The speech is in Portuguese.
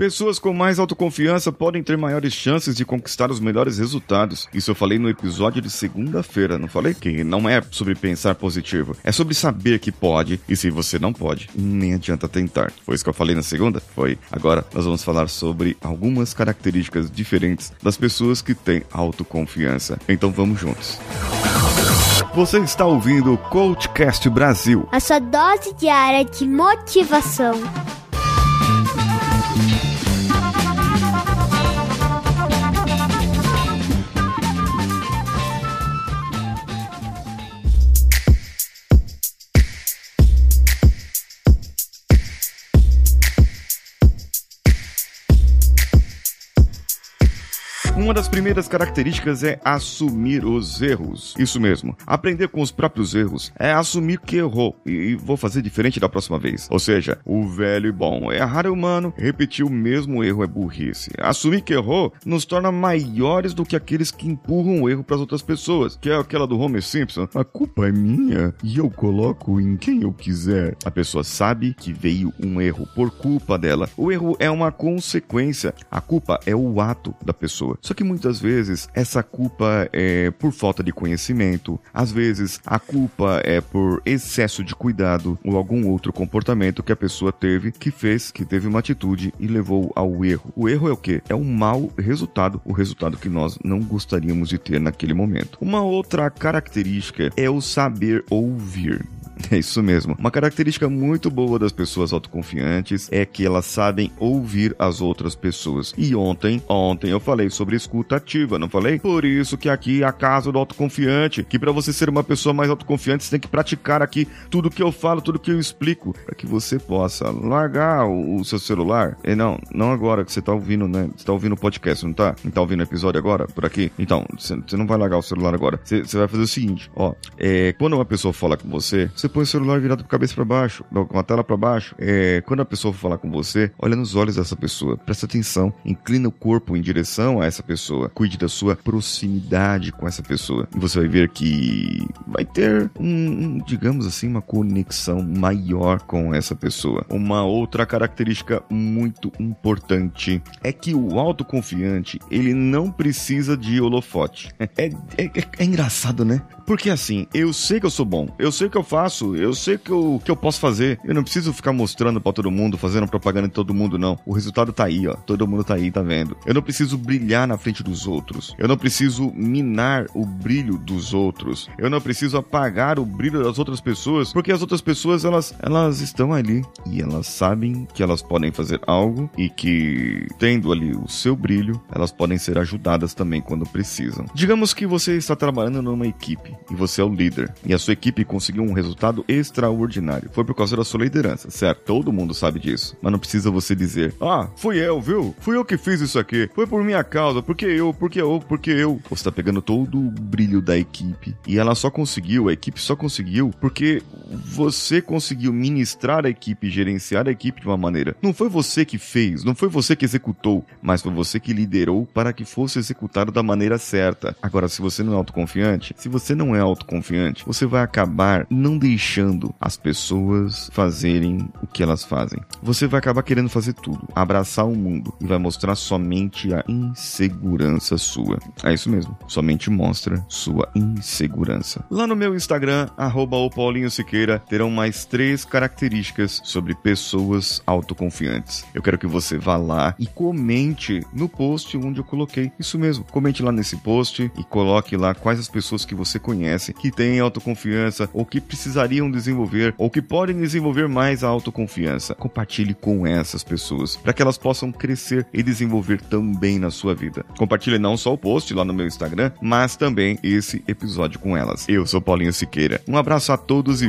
Pessoas com mais autoconfiança podem ter maiores chances de conquistar os melhores resultados. Isso eu falei no episódio de segunda-feira, não falei? Que não é sobre pensar positivo, é sobre saber que pode e se você não pode, nem adianta tentar. Foi isso que eu falei na segunda? Foi. Agora nós vamos falar sobre algumas características diferentes das pessoas que têm autoconfiança. Então vamos juntos. Você está ouvindo o Coachcast Brasil. A sua dose diária de motivação. Uma das primeiras características é assumir os erros. Isso mesmo. Aprender com os próprios erros é assumir que errou e vou fazer diferente da próxima vez. Ou seja, o velho e bom. Errar é humano, repetir o mesmo erro é burrice. Assumir que errou nos torna maiores do que aqueles que empurram o erro para as outras pessoas, que é aquela do Homer Simpson. A culpa é minha e eu coloco em quem eu quiser. A pessoa sabe que veio um erro por culpa dela. O erro é uma consequência. A culpa é o ato da pessoa. Só que muitas vezes essa culpa é por falta de conhecimento, às vezes a culpa é por excesso de cuidado ou algum outro comportamento que a pessoa teve que fez, que teve uma atitude e levou ao erro. O erro é o que? É um mau resultado, o resultado que nós não gostaríamos de ter naquele momento. Uma outra característica é o saber ouvir. É isso mesmo. Uma característica muito boa das pessoas autoconfiantes é que elas sabem ouvir as outras pessoas. E ontem, ontem eu falei sobre escuta ativa, não falei? Por isso que aqui é a casa do autoconfiante, que para você ser uma pessoa mais autoconfiante, você tem que praticar aqui tudo que eu falo, tudo que eu explico, para que você possa largar o, seu celular. E não, não agora que você tá ouvindo, né? Você tá ouvindo o podcast, não tá? Não tá ouvindo o episódio agora por aqui? Então, você não vai largar o celular agora. Você vai fazer o seguinte, ó, é, quando uma pessoa fala com você, você põe o celular virado com cabeça para baixo, com a tela para baixo. É, quando a pessoa for falar com você, olha nos olhos dessa pessoa, presta atenção, inclina o corpo em direção a essa pessoa, cuide da sua proximidade com essa pessoa. E você vai ver que vai ter um, um digamos assim, uma conexão maior com essa pessoa. Uma outra característica muito importante é que o autoconfiante, ele não precisa de holofote. É, é, é, é engraçado, né? Porque assim, eu sei que eu sou bom, eu sei que eu faço, eu sei que eu, que eu posso fazer. Eu não preciso ficar mostrando para todo mundo, fazendo propaganda de todo mundo, não. O resultado tá aí, ó. Todo mundo tá aí, tá vendo? Eu não preciso brilhar na frente dos outros. Eu não preciso minar o brilho dos outros. Eu não preciso apagar o brilho das outras pessoas, porque as outras pessoas, elas, elas estão ali e elas sabem que elas podem fazer algo e que, tendo ali o seu brilho, elas podem ser ajudadas também quando precisam. Digamos que você está trabalhando numa equipe e você é o líder, e a sua equipe conseguiu um resultado extraordinário. Foi por causa da sua liderança, certo? Todo mundo sabe disso. Mas não precisa você dizer: Ah, fui eu, viu? Fui eu que fiz isso aqui. Foi por minha causa, porque eu, porque eu, porque eu. Você tá pegando todo o brilho da equipe. E ela só conseguiu, a equipe só conseguiu, porque você conseguiu ministrar a equipe, gerenciar a equipe de uma maneira. Não foi você que fez, não foi você que executou, mas foi você que liderou para que fosse executado da maneira certa. Agora, se você não é autoconfiante, se você não é autoconfiante, você vai acabar não deixando as pessoas fazerem o que elas fazem. Você vai acabar querendo fazer tudo, abraçar o mundo e vai mostrar somente a insegurança sua. É isso mesmo, somente mostra sua insegurança. Lá no meu Instagram, arroba o Paulinho Siqueira, terão mais três características sobre pessoas autoconfiantes. Eu quero que você vá lá e comente no post onde eu coloquei. Isso mesmo, comente lá nesse post e coloque lá quais as pessoas que você conhece que têm autoconfiança ou que precisariam desenvolver ou que podem desenvolver mais a autoconfiança. Compartilhe com essas pessoas para que elas possam crescer e desenvolver também na sua vida. Compartilhe não só o post lá no meu Instagram, mas também esse episódio com elas. Eu sou Paulinho Siqueira. Um abraço a todos e